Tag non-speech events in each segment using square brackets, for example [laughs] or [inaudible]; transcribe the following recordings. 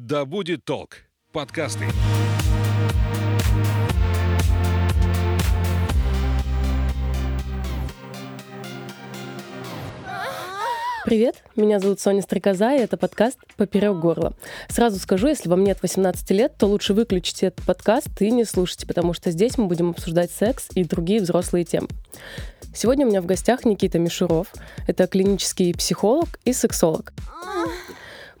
Да будет толк. Подкасты. Привет, меня зовут Соня Стрекоза, и это подкаст «Поперек горла». Сразу скажу, если вам нет 18 лет, то лучше выключите этот подкаст и не слушайте, потому что здесь мы будем обсуждать секс и другие взрослые темы. Сегодня у меня в гостях Никита Мишуров. Это клинический психолог и сексолог.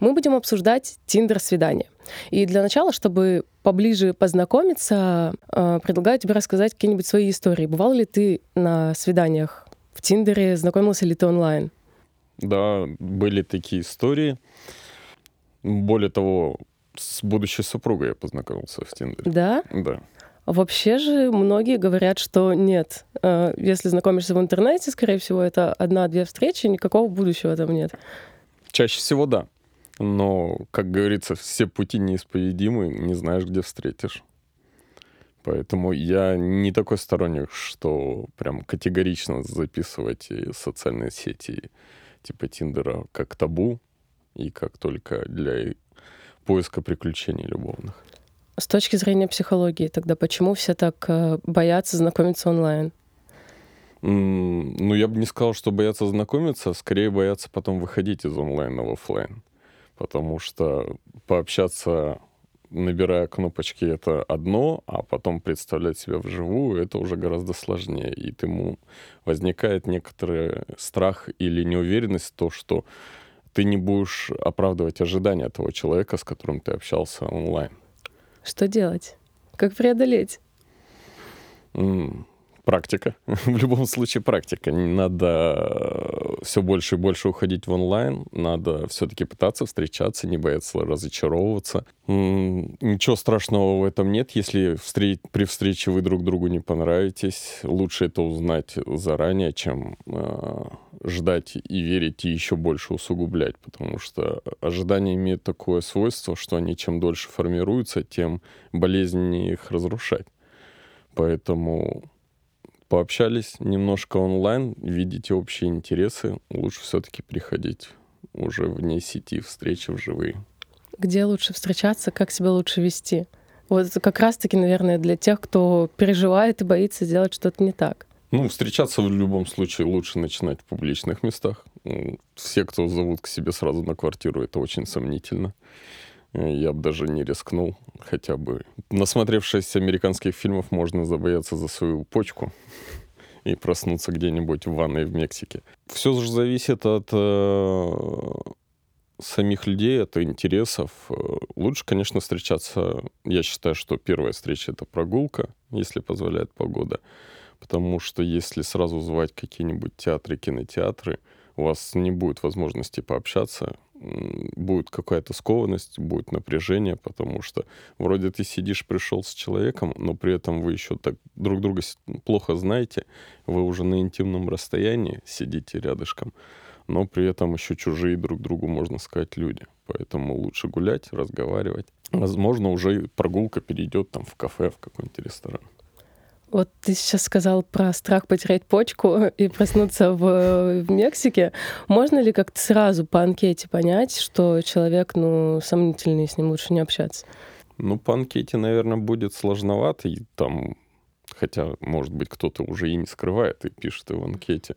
Мы будем обсуждать Тиндер-свидание. И для начала, чтобы поближе познакомиться, э, предлагаю тебе рассказать какие-нибудь свои истории. Бывал ли ты на свиданиях в Тиндере? Знакомился ли ты онлайн? Да, были такие истории. Более того, с будущей супругой я познакомился в Тиндере. Да? Да. Вообще же многие говорят, что нет. Э, если знакомишься в интернете, скорее всего, это одна-две встречи, никакого будущего там нет. Чаще всего да. Но, как говорится, все пути неисповедимы, не знаешь, где встретишь. Поэтому я не такой сторонник, что прям категорично записывать социальные сети типа Тиндера как табу и как только для поиска приключений любовных. С точки зрения психологии, тогда почему все так э, боятся знакомиться онлайн? Ну, я бы не сказал, что боятся знакомиться, а скорее боятся потом выходить из онлайна в офлайн. Потому что пообщаться, набирая кнопочки, это одно, а потом представлять себя вживую, это уже гораздо сложнее. И ему возникает некоторый страх или неуверенность в том, что ты не будешь оправдывать ожидания того человека, с которым ты общался онлайн. Что делать? Как преодолеть? Практика. [laughs] в любом случае практика. Надо э, все больше и больше уходить в онлайн. Надо все-таки пытаться встречаться, не бояться разочаровываться. Ничего страшного в этом нет. Если встреч... при встрече вы друг другу не понравитесь, лучше это узнать заранее, чем э, ждать и верить и еще больше усугублять. Потому что ожидания имеют такое свойство, что они чем дольше формируются, тем болезненнее их разрушать. Поэтому пообщались немножко онлайн, видите общие интересы, лучше все-таки приходить уже вне сети, встречи вживые. Где лучше встречаться, как себя лучше вести? Вот как раз-таки, наверное, для тех, кто переживает и боится сделать что-то не так. Ну, встречаться в любом случае лучше начинать в публичных местах. Все, кто зовут к себе сразу на квартиру, это очень сомнительно. Я бы даже не рискнул хотя бы. Насмотревшись американских фильмов, можно забояться за свою почку и проснуться где-нибудь в ванной в Мексике. Все же зависит от э, самих людей, от интересов. Э, лучше, конечно, встречаться. Я считаю, что первая встреча это прогулка, если позволяет погода. Потому что если сразу звать какие-нибудь театры, кинотеатры, у вас не будет возможности пообщаться, будет какая-то скованность, будет напряжение, потому что вроде ты сидишь, пришел с человеком, но при этом вы еще так друг друга плохо знаете, вы уже на интимном расстоянии сидите рядышком, но при этом еще чужие друг другу, можно сказать, люди. Поэтому лучше гулять, разговаривать. Возможно, уже прогулка перейдет там в кафе, в какой-нибудь ресторан. Вот ты сейчас сказал про страх потерять почку [laughs] и проснуться в, в Мексике. Можно ли как-то сразу по анкете понять, что человек, ну, сомнительный, с ним лучше не общаться? Ну, по анкете, наверное, будет сложновато. И там, хотя, может быть, кто-то уже и не скрывает и пишет и в анкете.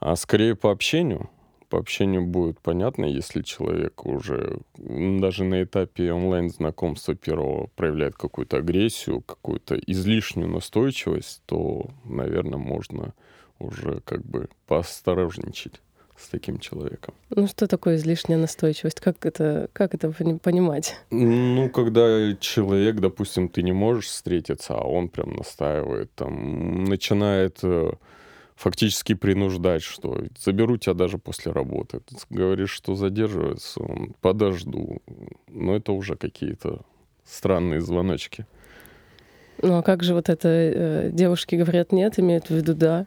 А скорее по общению по общению будет понятно, если человек уже даже на этапе онлайн-знакомства первого проявляет какую-то агрессию, какую-то излишнюю настойчивость, то, наверное, можно уже как бы поосторожничать с таким человеком. Ну что такое излишняя настойчивость? Как это, как это понимать? Ну, когда человек, допустим, ты не можешь встретиться, а он прям настаивает, там, начинает э, фактически принуждать, что заберу тебя даже после работы. Ты говоришь, что задерживается, он, подожду. Но это уже какие-то странные звоночки. Ну а как же вот это э, девушки говорят нет, имеют в виду да?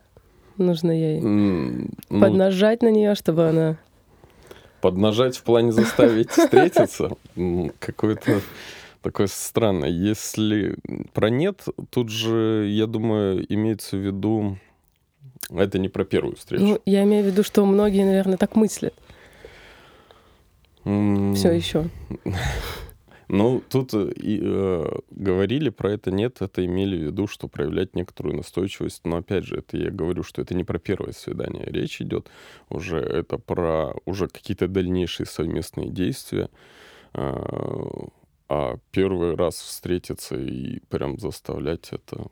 Нужно ей mm, поднажать на нее, чтобы она... Поднажать в плане заставить встретиться? Какое-то такое странное. Если про нет, тут же, я думаю, имеется в виду это не про первую встречу. Ну, я имею в виду, что многие, наверное, так мыслят. Все еще. [laughs] Ну, тут э, и, э, говорили про это, нет, это имели в виду, что проявлять некоторую настойчивость. Но опять же, это я говорю, что это не про первое свидание. Речь идет уже, это про уже какие-то дальнейшие совместные действия. А, а первый раз встретиться и прям заставлять это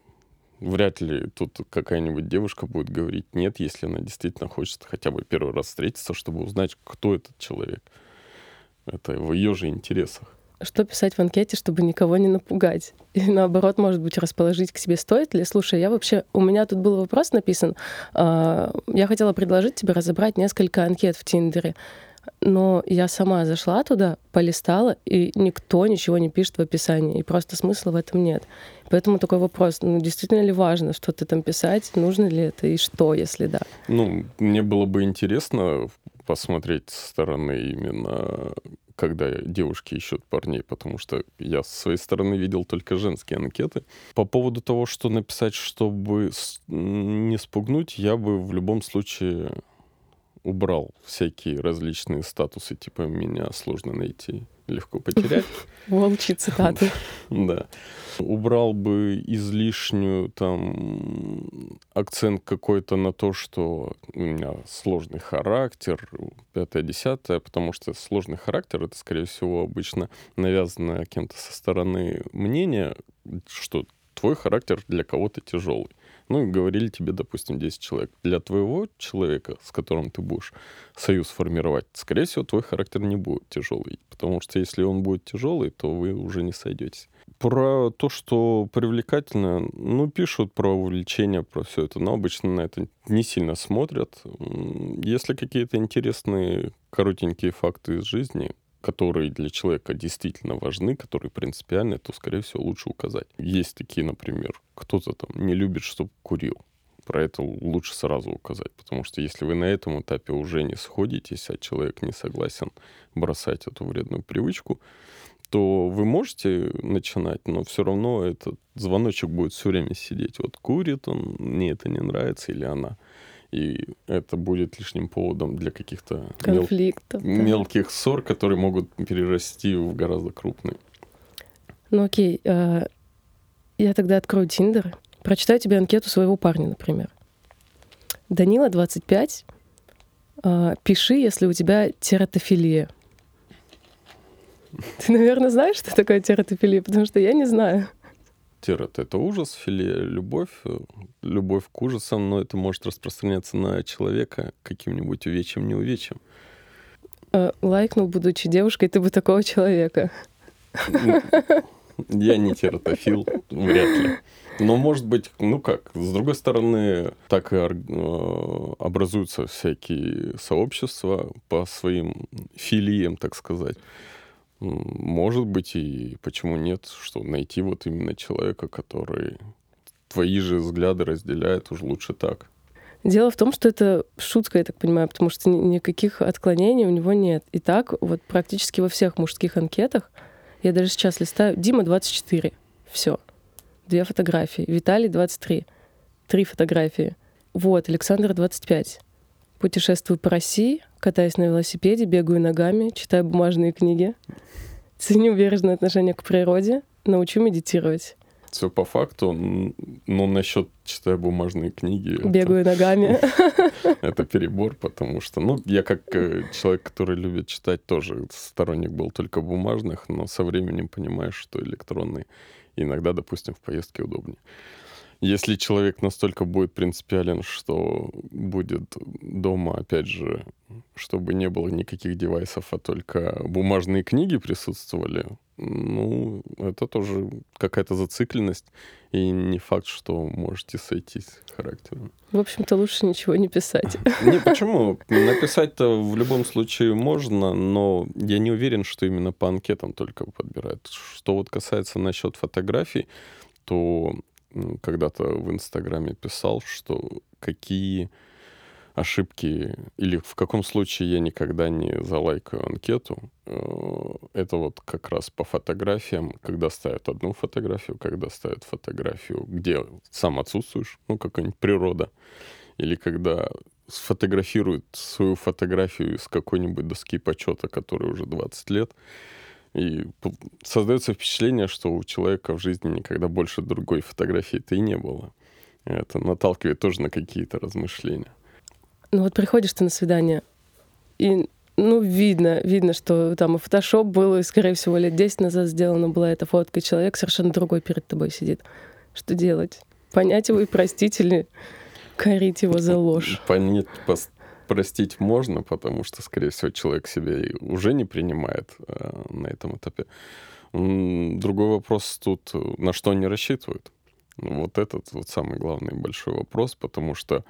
вряд ли тут какая-нибудь девушка будет говорить нет, если она действительно хочет хотя бы первый раз встретиться, чтобы узнать, кто этот человек. Это в ее же интересах что писать в анкете, чтобы никого не напугать? И наоборот, может быть, расположить к себе стоит ли? Слушай, я вообще... У меня тут был вопрос написан. А, я хотела предложить тебе разобрать несколько анкет в Тиндере. Но я сама зашла туда, полистала, и никто ничего не пишет в описании, и просто смысла в этом нет. Поэтому такой вопрос, ну, действительно ли важно что-то там писать, нужно ли это, и что, если да? Ну, мне было бы интересно посмотреть со стороны именно когда девушки ищут парней, потому что я с своей стороны видел только женские анкеты. По поводу того, что написать, чтобы не спугнуть, я бы в любом случае убрал всякие различные статусы, типа «меня сложно найти, легко потерять». [laughs] Волчьи цитаты. [laughs] Да. Убрал бы излишнюю там акцент какой-то на то, что у меня сложный характер, пятое-десятое, потому что сложный характер — это, скорее всего, обычно навязанное кем-то со стороны мнение, что твой характер для кого-то тяжелый. Ну, и говорили тебе, допустим, 10 человек. Для твоего человека, с которым ты будешь союз формировать, скорее всего, твой характер не будет тяжелый. Потому что если он будет тяжелый, то вы уже не сойдетесь. Про то, что привлекательно, ну, пишут про увлечение, про все это, но обычно на это не сильно смотрят. Если какие-то интересные коротенькие факты из жизни, которые для человека действительно важны, которые принципиальны, то, скорее всего, лучше указать. Есть такие, например, кто-то там не любит, чтобы курил. Про это лучше сразу указать, потому что если вы на этом этапе уже не сходитесь, а человек не согласен бросать эту вредную привычку, то вы можете начинать, но все равно этот звоночек будет все время сидеть. Вот курит он, мне это не нравится, или она и это будет лишним поводом для каких-то конфликтов, мел... да. мелких ссор, которые могут перерасти в гораздо крупные. Ну окей, э, я тогда открою Тиндер, прочитаю тебе анкету своего парня, например. Данила, 25. Э, пиши, если у тебя тератофилия. Ты, наверное, знаешь, что такое тератофилия, потому что я не знаю терет — это ужас, филе — любовь, э, любовь к ужасам, но это может распространяться на человека каким-нибудь увечьем, не увечьем. А, лайкнул, будучи девушкой, ты бы такого человека. Я не тератофил, вряд ли. Но, может быть, ну как, с другой стороны, так и э, образуются всякие сообщества по своим филиям, так сказать. Может быть, и почему нет, что найти вот именно человека, который твои же взгляды разделяет, уж лучше так. Дело в том, что это шутка, я так понимаю, потому что никаких отклонений у него нет. И так вот практически во всех мужских анкетах, я даже сейчас листаю, Дима 24, все, две фотографии, Виталий 23, три фотографии. Вот, Александр 25. Путешествую по России, катаюсь на велосипеде, бегаю ногами, читаю бумажные книги. Ценю бережное отношение к природе, научу медитировать. Все по факту, но насчет читаю бумажные книги. Бегаю это, ногами. [laughs] Это перебор, потому что, ну, я как э, человек, который любит читать, тоже сторонник был только бумажных, но со временем понимаешь, что электронный иногда, допустим, в поездке удобнее. Если человек настолько будет принципиален, что будет дома, опять же, чтобы не было никаких девайсов, а только бумажные книги присутствовали, ну, это тоже какая-то зацикленность, и не факт, что можете сойтись характером. В общем-то, лучше ничего не писать. [laughs] Не, почему? Написать-то в любом случае можно, но я не уверен, что именно по анкетам только подбирают. Что вот касается насчет фотографий, то когда-то в Инстаграме писал, что какие ошибки или в каком случае я никогда не залайкаю анкету. Э, это вот как раз по фотографиям, когда ставят одну фотографию, когда ставят фотографию, где сам отсутствуешь, ну, какая-нибудь природа, или когда сфотографирует свою фотографию с какой-нибудь доски почета, которой уже 20 лет, и создается впечатление, что у человека в жизни никогда больше другой фотографии-то и не было. Это наталкивает тоже на какие-то размышления. Ну вот приходишь ты на свидание, и ну, видно, видно, что там и фотошоп был, и, скорее всего, лет 10 назад сделана была эта фотка, и человек совершенно другой перед тобой сидит. Что делать? Понять его и простить или корить его за ложь? Понять, простить можно, потому что, скорее всего, человек себя уже не принимает э, на этом этапе. Другой вопрос тут, на что они рассчитывают. Вот этот вот самый главный большой вопрос, потому что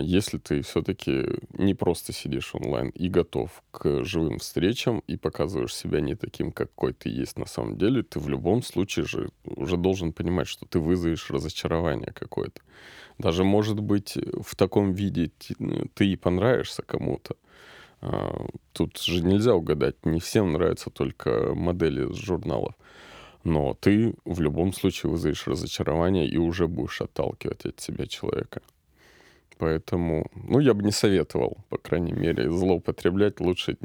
если ты все-таки не просто сидишь онлайн и готов к живым встречам и показываешь себя не таким, какой ты есть на самом деле, ты в любом случае же уже должен понимать, что ты вызовешь разочарование какое-то. Даже, может быть, в таком виде ты и понравишься кому-то. А, тут же нельзя угадать. Не всем нравятся только модели с журналов. Но ты в любом случае вызовешь разочарование и уже будешь отталкивать от себя человека. Поэтому, ну, я бы не советовал, по крайней мере, злоупотреблять. Лучше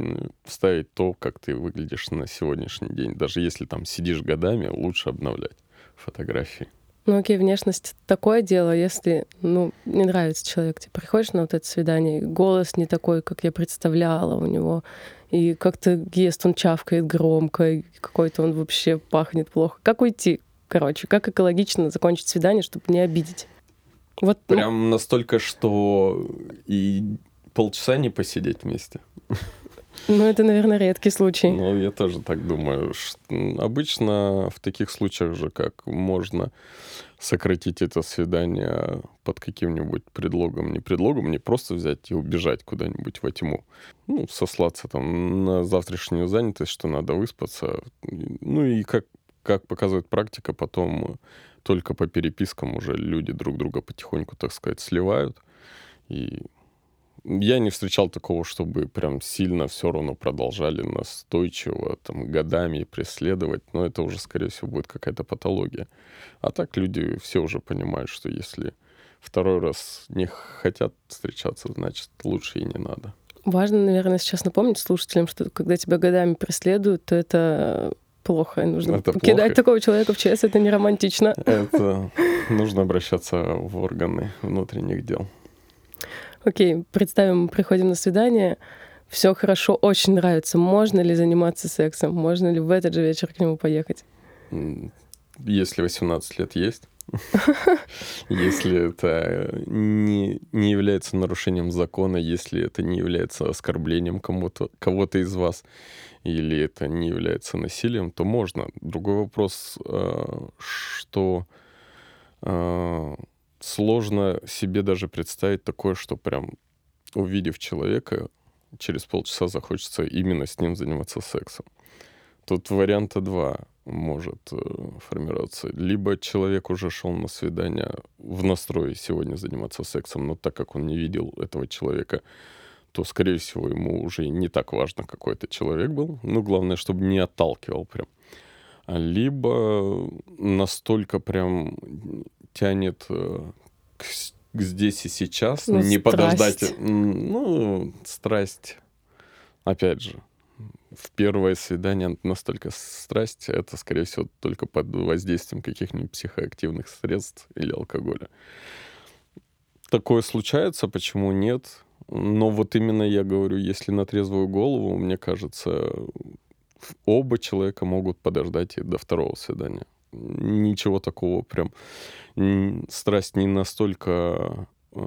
вставить то, как ты выглядишь на сегодняшний день. Даже если там сидишь годами, лучше обновлять фотографии. Ну окей, внешность такое дело, если, ну, не нравится человек, ты приходишь на вот это свидание, голос не такой, как я представляла у него, и как-то ест он чавкает громко, и какой-то он вообще пахнет плохо. Как уйти, короче, как экологично закончить свидание, чтобы не обидеть? Вот, ну. Прям ну... настолько, что и полчаса не посидеть вместе. Ну, это, наверное, редкий случай. Ну, я тоже так думаю. Обычно в таких случаях же как можно сократить это свидание под каким-нибудь предлогом, не предлогом, не просто взять и убежать куда-нибудь во тьму. Ну, сослаться там на завтрашнюю занятость, что надо выспаться. Ну и как, как показывает практика, потом только по перепискам уже люди друг друга потихоньку, так сказать, сливают. И я не встречал такого, чтобы прям сильно все равно продолжали настойчиво там годами преследовать, но это уже, скорее всего, будет какая-то патология. А так люди все уже понимают, что если второй раз не хотят встречаться, значит, лучше и не надо. Важно, наверное, сейчас напомнить слушателям, что когда тебя годами преследуют, то это плохо. И нужно это покидать плохо. такого человека в ЧС, это не романтично. Это нужно обращаться в органы внутренних дел. Окей, представим, приходим на свидание, все хорошо, очень нравится. Можно ли заниматься сексом? Можно ли в этот же вечер к нему поехать? Если 18 лет есть. Если это не, не является нарушением закона, если это не является оскорблением кому-то, кого-то из вас, или это не является насилием, то можно. Другой вопрос, э, что э, сложно себе даже представить такое, что прям увидев человека, через полчаса захочется именно с ним заниматься сексом. Тут варианта два может э, формироваться. Либо человек уже шел на свидание в настрое сегодня заниматься сексом, но так как он не видел этого человека, то, скорее всего, ему уже не так важно, какой это человек был. Ну, главное, чтобы не отталкивал прям. Либо настолько прям тянет э, к, к здесь и сейчас, ну, не страсть. подождать. Ну, страсть, опять же, в первое свидание настолько страсть, это, скорее всего, только под воздействием каких-нибудь психоактивных средств или алкоголя. Такое случается, почему нет? Но вот именно я говорю, если на трезвую голову, мне кажется, оба человека могут подождать и до второго свидания. Ничего такого прям. Страсть не настолько э,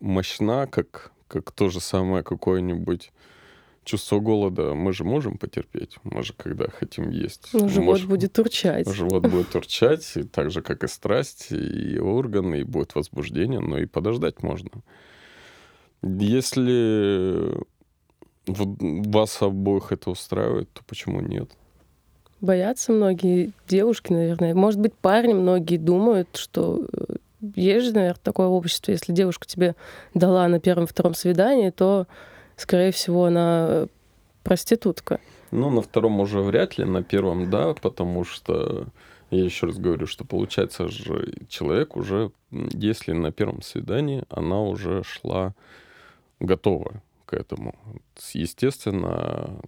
мощна, как, как то же самое какое-нибудь чувство голода мы же можем потерпеть. Мы же когда хотим есть. Ну, живот можем... будет урчать. Живот будет урчать, и так же, как и страсть, и органы, и будет возбуждение, но и подождать можно. Если вас обоих это устраивает, то почему нет? Боятся многие девушки, наверное. Может быть, парни многие думают, что э, есть же, наверное, такое общество. Если девушка тебе дала на первом-втором свидании, то, скорее всего, она проститутка. Ну, на втором уже вряд ли, на первом да, потому что Я еще раз говорю, что получается же человек уже, если на первом свидании она уже шла готова к этому. Естественно,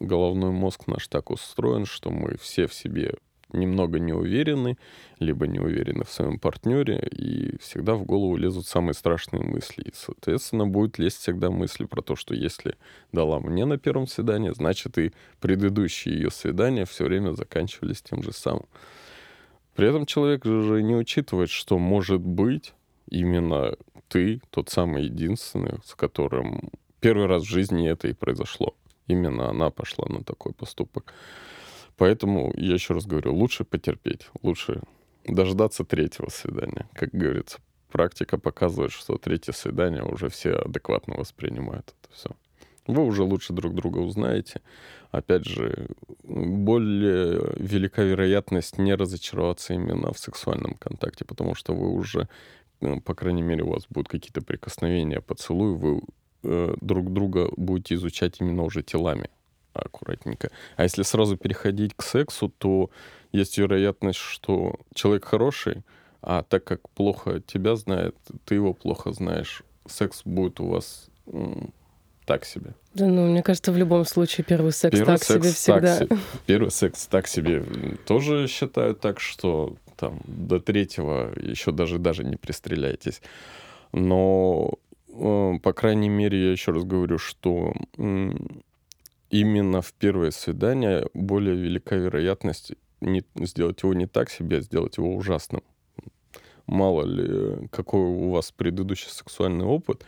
головной мозг наш так устроен, что мы все в себе немного не уверены, либо не уверены в своем партнере, и всегда в голову лезут самые страшные мысли. И, соответственно, будет лезть всегда мысли про то, что если дала мне на первом свидании, значит и предыдущие ее свидания все время заканчивались тем же самым. При этом человек же не учитывает, что может быть именно ты тот самый единственный, с которым первый раз в жизни это и произошло. Именно она пошла на такой поступок. Поэтому, я еще раз говорю, лучше потерпеть, лучше дождаться третьего свидания. Как говорится, практика показывает, что третье свидание уже все адекватно воспринимают это все. Вы уже лучше друг друга узнаете. Опять же, более велика вероятность не разочароваться именно в сексуальном контакте, потому что вы уже, ну, по крайней мере, у вас будут какие-то прикосновения, поцелуи, вы э, друг друга будете изучать именно уже телами аккуратненько. А если сразу переходить к сексу, то есть вероятность, что человек хороший, а так как плохо тебя знает, ты его плохо знаешь, секс будет у вас так себе. Да, ну, мне кажется, в любом случае первый секс первый так секс себе всегда. Так, первый секс так себе. Тоже считаю так, что там до третьего еще даже даже не пристреляйтесь. Но, э, по крайней мере, я еще раз говорю, что именно в первое свидание более велика вероятность не, сделать его не так себе, а сделать его ужасным. Мало ли, какой у вас предыдущий сексуальный опыт.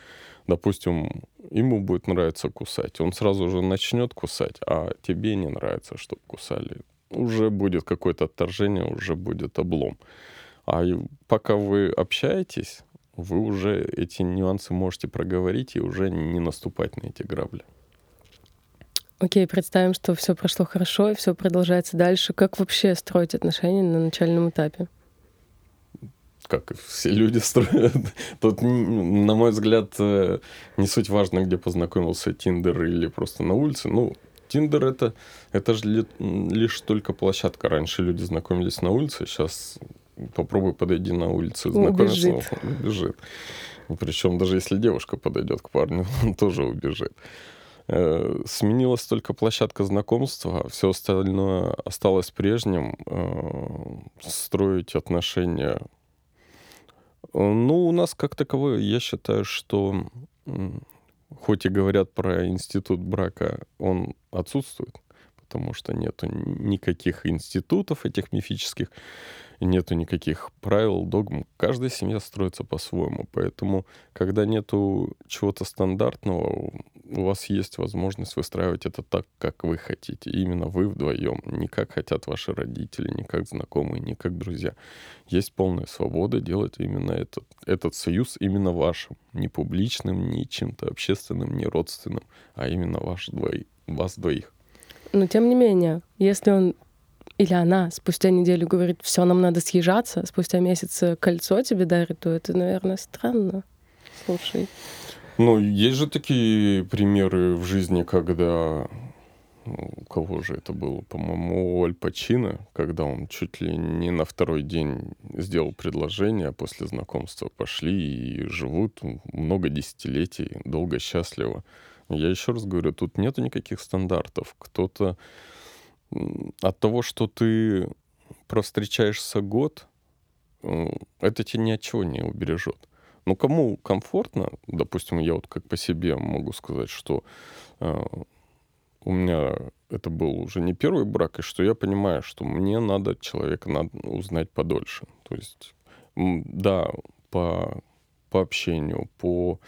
Допустим, ему будет нравиться кусать. Он сразу же начнет кусать, а тебе не нравится, чтобы кусали. Уже будет какое-то отторжение, уже будет облом. А пока вы общаетесь, вы уже эти нюансы можете проговорить и уже не наступать на эти грабли. Окей, представим, что все прошло хорошо и все продолжается дальше. Как вообще строить отношения на начальном этапе? Как все люди [laughs] строят. Тут, на мой взгляд, э, не суть важно, где познакомился Тиндер или просто на улице. Ну, Тиндер это, это же лишь только площадка. Раньше люди знакомились на улице, сейчас попробуй подойди на улице, знакомиться, убежит. [laughs] убежит. Причем даже если девушка подойдет к парню, [laughs] он тоже убежит. Э, сменилась только площадка знакомства, все остальное осталось прежним. Э, строить отношения. Ну, у нас как таковое, я считаю, что хоть и говорят про институт брака, он отсутствует, потому что нету никаких институтов этих мифических нету никаких правил, догм. Каждая семья строится по-своему. Поэтому, когда нету чего-то стандартного, у вас есть возможность выстраивать это так, как вы хотите. Именно вы вдвоем. Не как хотят ваши родители, не как знакомые, не как друзья. Есть полная свобода делать именно этот, этот союз именно вашим. Не публичным, не чем-то общественным, не родственным, а именно ваш двоих, вас двоих. Но тем не менее, если он или она спустя неделю говорит, все, нам надо съезжаться, спустя месяц кольцо тебе дарит, то это, наверное, странно. Слушай. Ну, есть же такие примеры в жизни, когда ну, у кого же это было, по-моему, у Аль Пачино, когда он чуть ли не на второй день сделал предложение, а после знакомства пошли и живут много десятилетий, долго, счастливо. Я еще раз говорю, тут нету никаких стандартов. Кто-то от того, что ты провстречаешься год, э, это тебя ни от чего не убережет. Но кому комфортно, допустим, я вот как по себе могу сказать, что э, у меня это был уже не первый брак, и что я понимаю, что мне надо человека надо узнать подольше. То есть, да, по по общению, по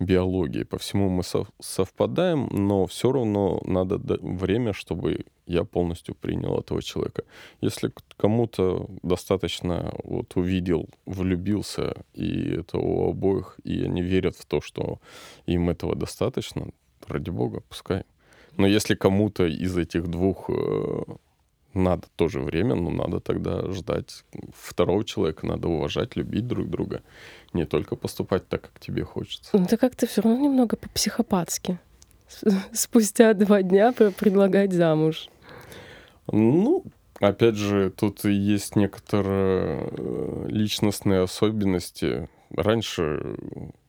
биологии, по всему мы совпадаем, но все равно надо время, чтобы я полностью принял этого человека. Если кому-то достаточно вот увидел, влюбился, и это у обоих, и они верят в то, что им этого достаточно, ради бога, пускай. Но если кому-то из этих двух э, надо тоже время, но надо тогда ждать второго человека, надо уважать, любить друг друга, не только поступать так, как тебе хочется. Ну, это как-то все равно немного по-психопатски. Спустя два дня предлагать замуж. Ну, Опять же, тут есть некоторые э, личностные особенности. Раньше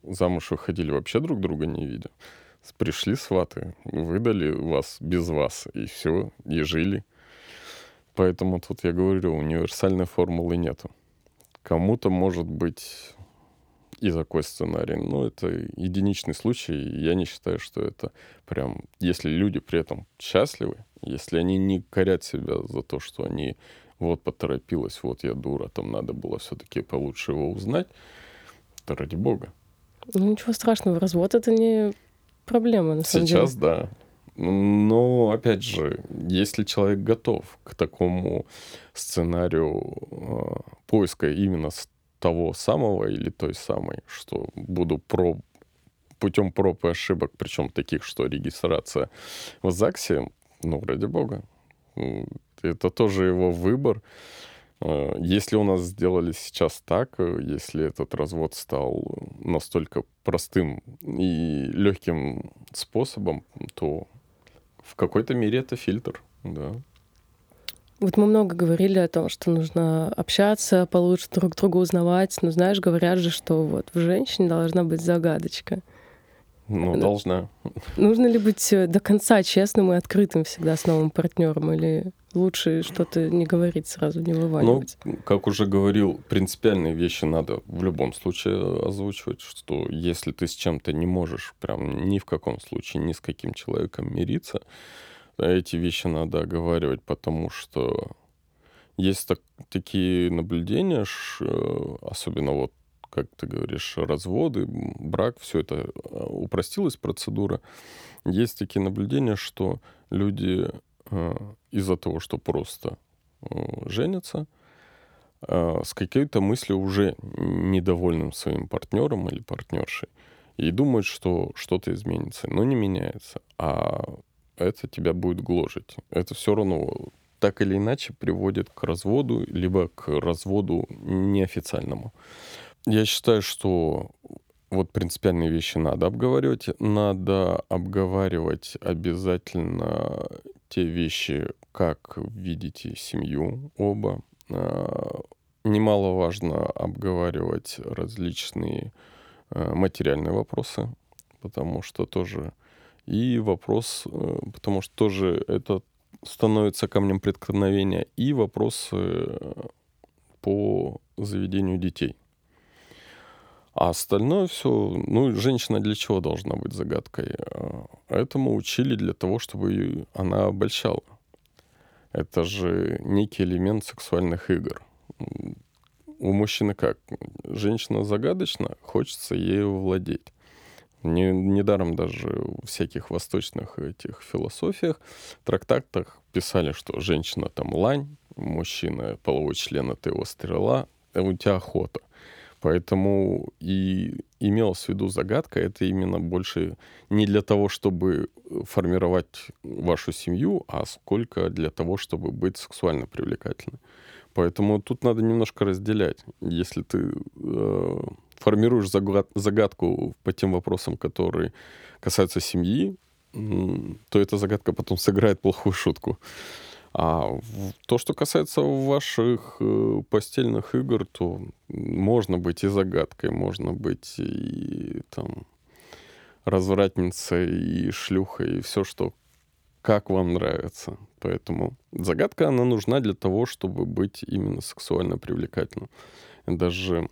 замуж выходили вообще друг друга не видя. Пришли сваты, выдали вас без вас, и все, и жили. Поэтому тут я говорю, универсальной формулы нету. Кому-то может быть и такой сценарий. Но это единичный случай. Я не считаю, что это прям... Если люди при этом счастливы, если они не корят себя за то, что они вот поторопилась, вот я дура, там надо было все-таки получше его узнать, то ради бога. Ну ничего страшного, развод это не проблема, на самом Сейчас, деле. да. Но, опять же, если человек готов к такому сценарию э, поиска именно того самого или той самой, что буду про путем проб и ошибок, причем таких, что регистрация в ЗАГСе, ну, ради бога, это тоже его выбор. Э, если у нас сделали сейчас так, э, если этот развод стал настолько простым и легким способом, то в какой-то мере это фильтр, да. Вот мы много говорили о том, что нужно общаться, получше друг друга узнавать. Но знаешь, говорят же, что вот в женщине должна быть загадочка. Ну, ну должна. Нужно ли быть э, до конца честным и открытым всегда с новым партнером, или лучше что-то не говорить сразу, не вываливать? Ну, как уже говорил, принципиальные вещи надо в любом случае озвучивать, что если ты с чем-то не можешь прям ни в каком случае ни с каким человеком мириться, эти вещи надо оговаривать, потому что есть так, такие наблюдения, э, особенно вот, как ты говоришь, разводы, брак, все это э, упростилась процедура. Есть такие наблюдения, что люди э, из-за того, что просто женятся, с какой-то мыслью уже недовольным своим партнером или партнершей, и думают, что что-то изменится, но не меняется. А это тебя будет гложить. Это все равно так или иначе приводит к разводу, либо к разводу неофициальному. Я считаю, что вот принципиальные вещи надо обговаривать. Надо обговаривать обязательно те вещи, как видите семью оба. А, немаловажно обговаривать различные а, материальные вопросы, потому что тоже и вопрос, э, потому что тоже это становится камнем преткновения, и вопросы э, по заведению детей. А остальное все, ну, женщина для чего должна быть загадкой? Э, этому учили для того, чтобы она обольщала. Это же некий элемент сексуальных игр. У мужчины как? Женщина загадочна, хочется ею владеть. Не, недаром даже в всяких восточных этих философиях, трактатах писали, что женщина там лань, мужчина половой член это его стрела, а у тебя охота. Поэтому и имелось в виду загадка, это именно больше не для того, чтобы формировать вашу семью, а сколько для того, чтобы быть сексуально привлекательной. Поэтому тут надо немножко разделять. Если ты э, формируешь загадку по тем вопросам, которые касаются семьи, то эта загадка потом сыграет плохую шутку. А то, что касается ваших э, постельных игр, то можно быть и загадкой, можно быть и там развратницей, и шлюхой, и все, что как вам нравится. Поэтому загадка, она нужна для того, чтобы быть именно сексуально привлекательным. Даже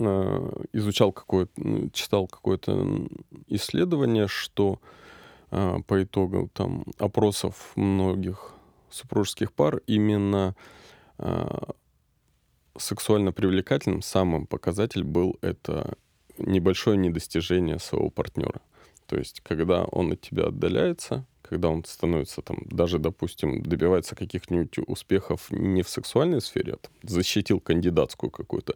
Э, изучал какое-то, читал какое-то исследование, что э, по итогам там опросов многих супружеских пар именно э, сексуально привлекательным самым показатель был это небольшое недостижение своего партнера. То есть, когда он от тебя отдаляется, когда он становится там, даже, допустим, добивается каких-нибудь успехов не в сексуальной сфере, а там, защитил кандидатскую какую-то,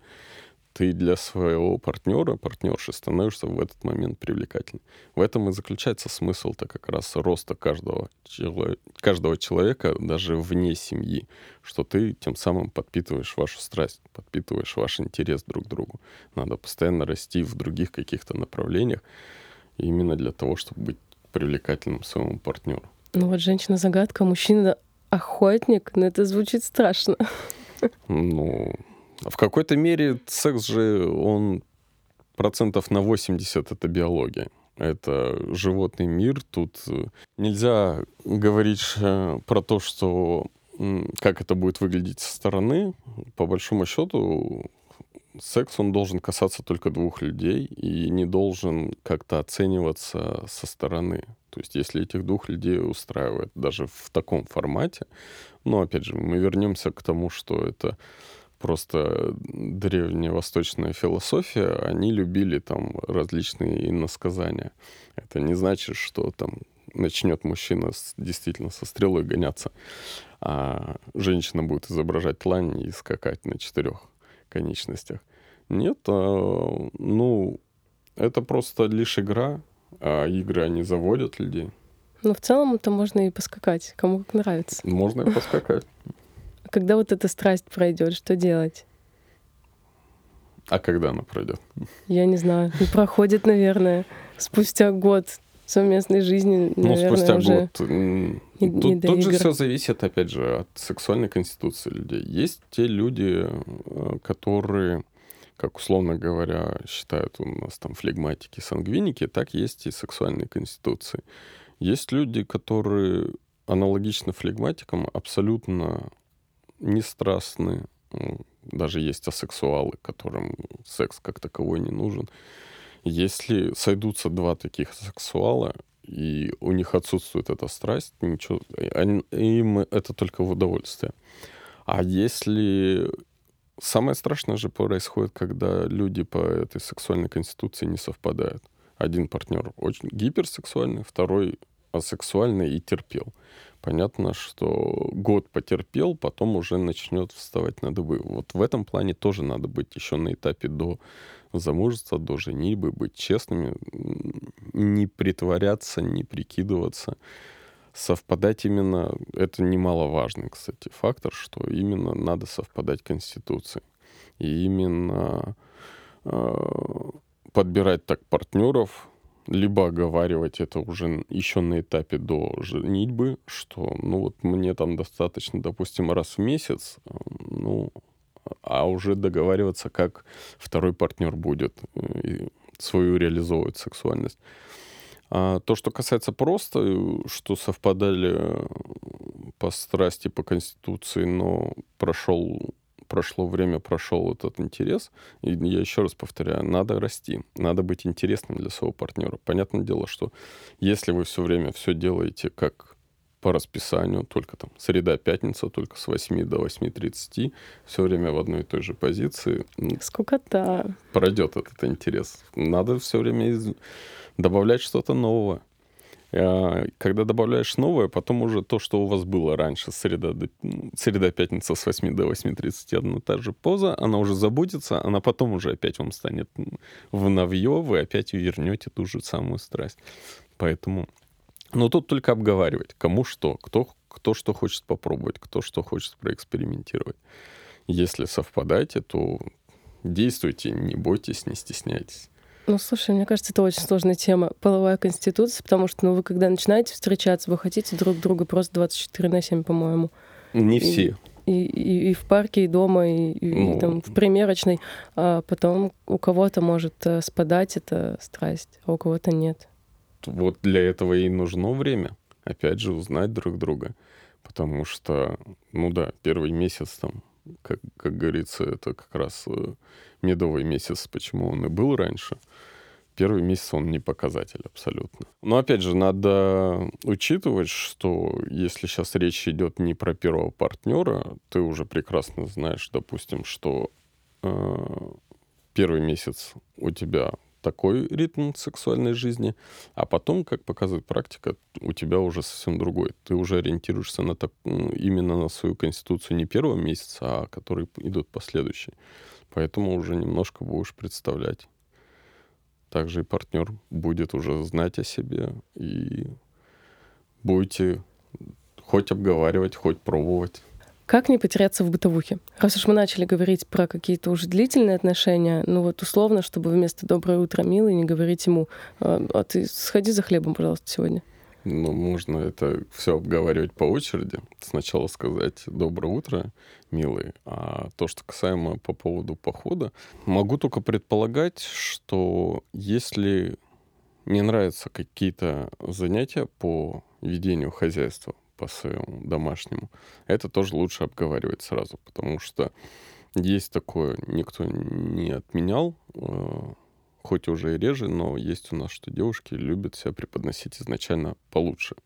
ты для своего партнера, партнерши становишься в этот момент привлекательным. В этом и заключается смысл-то как раз роста каждого, чело... каждого человека даже вне семьи, что ты тем самым подпитываешь вашу страсть, подпитываешь ваш интерес друг к другу. Надо постоянно расти в других каких-то направлениях именно для того, чтобы быть привлекательным своему партнеру. Ну вот женщина-загадка, мужчина Охотник? Ну, это звучит страшно. Ну, в какой-то мере секс же, он процентов на 80 это биология. Это животный мир. Тут э, нельзя говорить э, про то, что как это будет выглядеть со стороны. По большому счету, секс, он должен касаться только двух людей и не должен как-то оцениваться со стороны. То есть если этих двух людей устраивает даже в таком формате, но опять же, мы вернемся к тому, что это просто древневосточная философия, они любили там различные иносказания. Это не значит, что там начнет мужчина с, действительно со стрелой гоняться, а женщина будет изображать лань и скакать на четырех конечностях. Нет, а, ну, это просто лишь игра, а игры, они заводят людей. Ну, в целом это можно и поскакать, кому как нравится. Можно и поскакать. Когда вот эта страсть пройдет, что делать? А когда она пройдет? Я не знаю. Не проходит, наверное, спустя год совместной жизни, ну, наверное, спустя уже год. Не, тут, не тут же все зависит, опять же, от сексуальной конституции людей. Есть те люди, э, которые, как условно говоря, считают у нас там флегматики, сангвиники, так есть и сексуальные конституции. Есть люди, которые аналогично флегматикам абсолютно не страстны. Даже есть асексуалы, которым секс как таковой не нужен. Если сойдутся два таких сексуала, и у них отсутствует эта страсть, ничего, им это только в удовольствие. А если... Самое страшное же происходит, когда люди по этой сексуальной конституции не совпадают. Один партнер очень гиперсексуальный, второй асексуальный и терпел. Понятно, что год потерпел, потом уже начнет вставать на дыбы. Вот в этом плане тоже надо быть еще на этапе до замужества, до женитьбы, быть честными, не притворяться, не прикидываться. Совпадать именно, это немаловажный, кстати, фактор, что именно надо совпадать Конституции. И именно э, подбирать так партнеров, либо оговаривать это уже еще на этапе до женитьбы, что, ну вот мне там достаточно, допустим, раз в месяц, ну, а уже договариваться, как второй партнер будет э, свою реализовывать сексуальность. А то, что касается просто, э, что совпадали э, по страсти, по конституции, но прошел прошло время, прошел этот интерес. И я еще раз повторяю, надо расти, надо быть интересным для своего партнера. Понятное дело, что если вы все время все делаете как по расписанию, только там среда, пятница, только с 8 до 8.30, все время в одной и той же позиции. Сколько-то. Пройдет этот интерес. Надо все время из... добавлять что-то нового. А, когда добавляешь новое, потом уже то, что у вас было раньше, среда, среда пятница с 8 до 8.30, одна та же поза, она уже забудется, она потом уже опять вам станет в новье, вы опять вернете ту же самую страсть. Поэтому но тут только обговаривать, кому что, кто, кто что хочет попробовать, кто что хочет проэкспериментировать. Если совпадаете, то действуйте, не бойтесь, не стесняйтесь. Ну, слушай, мне кажется, это очень сложная тема. Половая конституция, потому что, ну, вы когда начинаете встречаться, вы хотите друг друга просто 24 на 7, по-моему. Не все. И, и, и в парке, и дома, и, и, ну, и там в примерочной. А потом у кого-то может э, спадать эта страсть, а у кого-то нет вот для этого и нужно время. Опять же, узнать друг друга. Потому что, ну да, первый месяц там, как, как говорится, это как раз э, медовый месяц, почему он и был раньше. Первый месяц он не показатель абсолютно. Но опять же, надо учитывать, что если сейчас речь идет не про первого партнера, ты уже прекрасно знаешь, допустим, что э, первый месяц у тебя такой ритм сексуальной жизни, а потом, как показывает практика, у тебя уже совсем другой. Ты уже ориентируешься на так, именно на свою конституцию не первого месяца, а которые идут последующие. Поэтому уже немножко будешь представлять. Также и партнер будет уже знать о себе, и будете хоть обговаривать, хоть пробовать. Как не потеряться в бытовухе? Раз уж мы начали говорить про какие-то уже длительные отношения, ну вот условно, чтобы вместо «доброе утро, милый» не говорить ему «а, а ты сходи за хлебом, пожалуйста, сегодня». Ну, можно это все обговаривать по очереди. Сначала сказать «доброе утро», милый. А то, что касаемо по поводу похода, могу только предполагать, что если не нравятся какие-то занятия по ведению хозяйства, по своему домашнему, это тоже лучше обговаривать сразу, потому что есть такое, никто не отменял, э, хоть уже и реже, но есть у нас, что девушки любят себя преподносить изначально получше.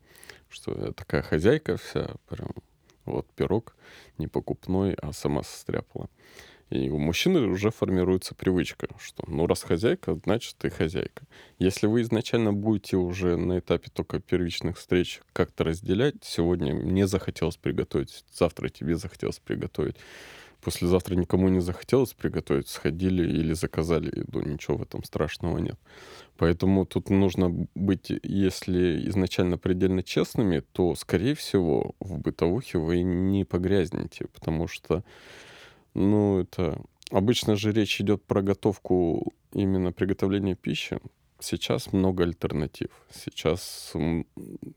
Что я такая хозяйка вся, прям вот пирог не покупной, а сама состряпала. И у мужчины уже формируется привычка, что ну раз хозяйка, значит ты хозяйка. Если вы изначально будете уже на этапе только первичных встреч как-то разделять, сегодня мне захотелось приготовить, завтра тебе захотелось приготовить, послезавтра никому не захотелось приготовить, сходили или заказали еду, ничего в этом страшного нет. Поэтому тут нужно быть, если изначально предельно честными, то, скорее всего, в бытовухе вы не погрязнете, потому что, ну, это... Обычно же речь идет про готовку именно приготовления пищи, Сейчас много альтернатив. Сейчас,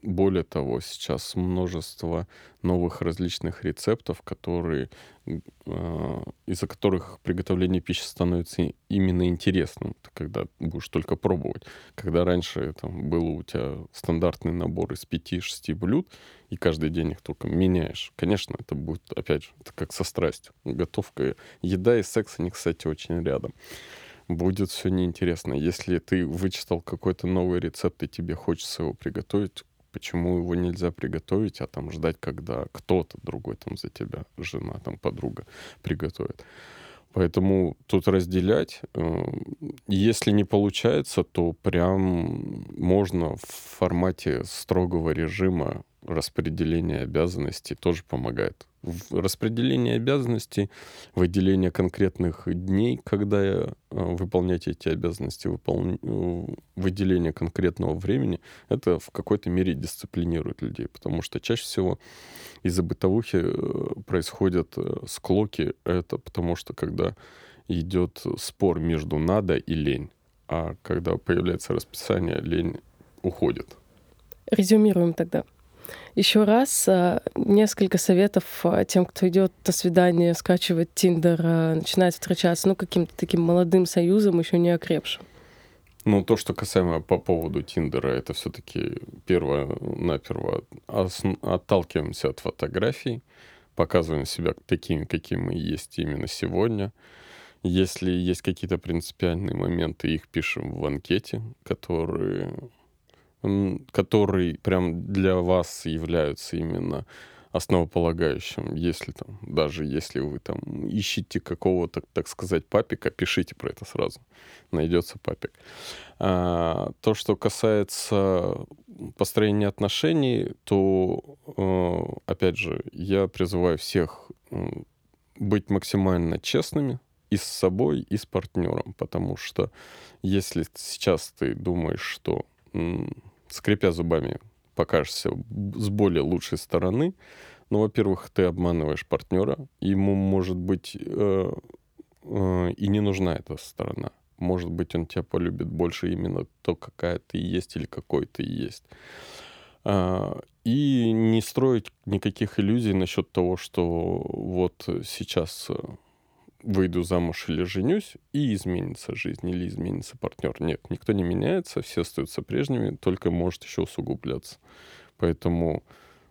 более того, сейчас множество новых различных рецептов, которые, э, из-за которых приготовление пищи становится именно интересным, когда будешь только пробовать. Когда раньше там, был у тебя стандартный набор из 5-6 блюд, и каждый день их только меняешь. Конечно, это будет, опять же, это как со страстью. Готовка, еда и секс, они, кстати, очень рядом будет все неинтересно. Если ты вычитал какой-то новый рецепт, и тебе хочется его приготовить, почему его нельзя приготовить, а там ждать, когда кто-то другой там за тебя, жена, там подруга приготовит. Поэтому тут разделять. Э, если не получается, то прям можно в формате строгого режима распределения обязанностей тоже помогает распределение обязанностей, выделение конкретных дней, когда э, выполнять эти обязанности, выпол... Э, выделение конкретного времени, это в какой-то мере дисциплинирует людей, потому что чаще всего из-за бытовухи э, происходят склоки, это потому что когда идет спор между надо и лень, а когда появляется расписание, лень уходит. Резюмируем тогда. Еще раз э, несколько советов э, тем, кто идет на свидание, скачивает Тиндер, э, начинает встречаться, ну, каким-то таким молодым союзом, еще не окрепшим. Ну, то, что касаемо по поводу Тиндера, это все-таки первое-наперво отталкиваемся от фотографий, показываем себя такими, какими мы есть именно сегодня. Если есть какие-то принципиальные моменты, их пишем в анкете, которые которые прям для вас являются именно основополагающим, если там, даже если вы там ищете какого-то, так сказать, папика, пишите про это сразу, найдется папик. А, то, что касается построения отношений, то, э, опять же, я призываю всех быть максимально честными и с собой, и с партнером, потому что если сейчас ты думаешь, что скрипя зубами, покажешься с более лучшей стороны. Ну, во-первых, ты обманываешь партнера, ему, может быть, э, э, и не нужна эта сторона. Может быть, он тебя полюбит больше именно то, какая ты есть или какой ты есть. А, и не строить никаких иллюзий насчет того, что вот сейчас э, выйду замуж или женюсь, и изменится жизнь или изменится партнер. Нет, никто не меняется, все остаются прежними, только может еще усугубляться. Поэтому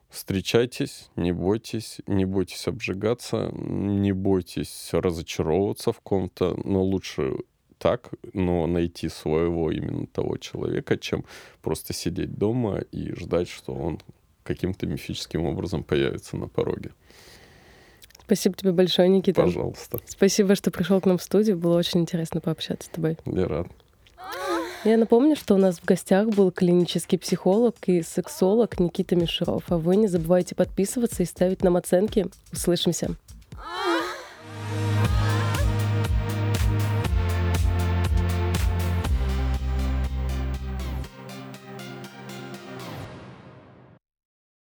встречайтесь, не бойтесь, не бойтесь обжигаться, не бойтесь разочаровываться в ком-то, но лучше так, но найти своего именно того человека, чем просто сидеть дома и ждать, что он каким-то мифическим образом появится на пороге. Спасибо тебе большое, Никита. Пожалуйста. Спасибо, что пришел к нам в студию. Было очень интересно пообщаться с тобой. Я рад. Я напомню, что у нас в гостях был клинический психолог и сексолог Никита Мишуров. А вы не забывайте подписываться и ставить нам оценки. Услышимся.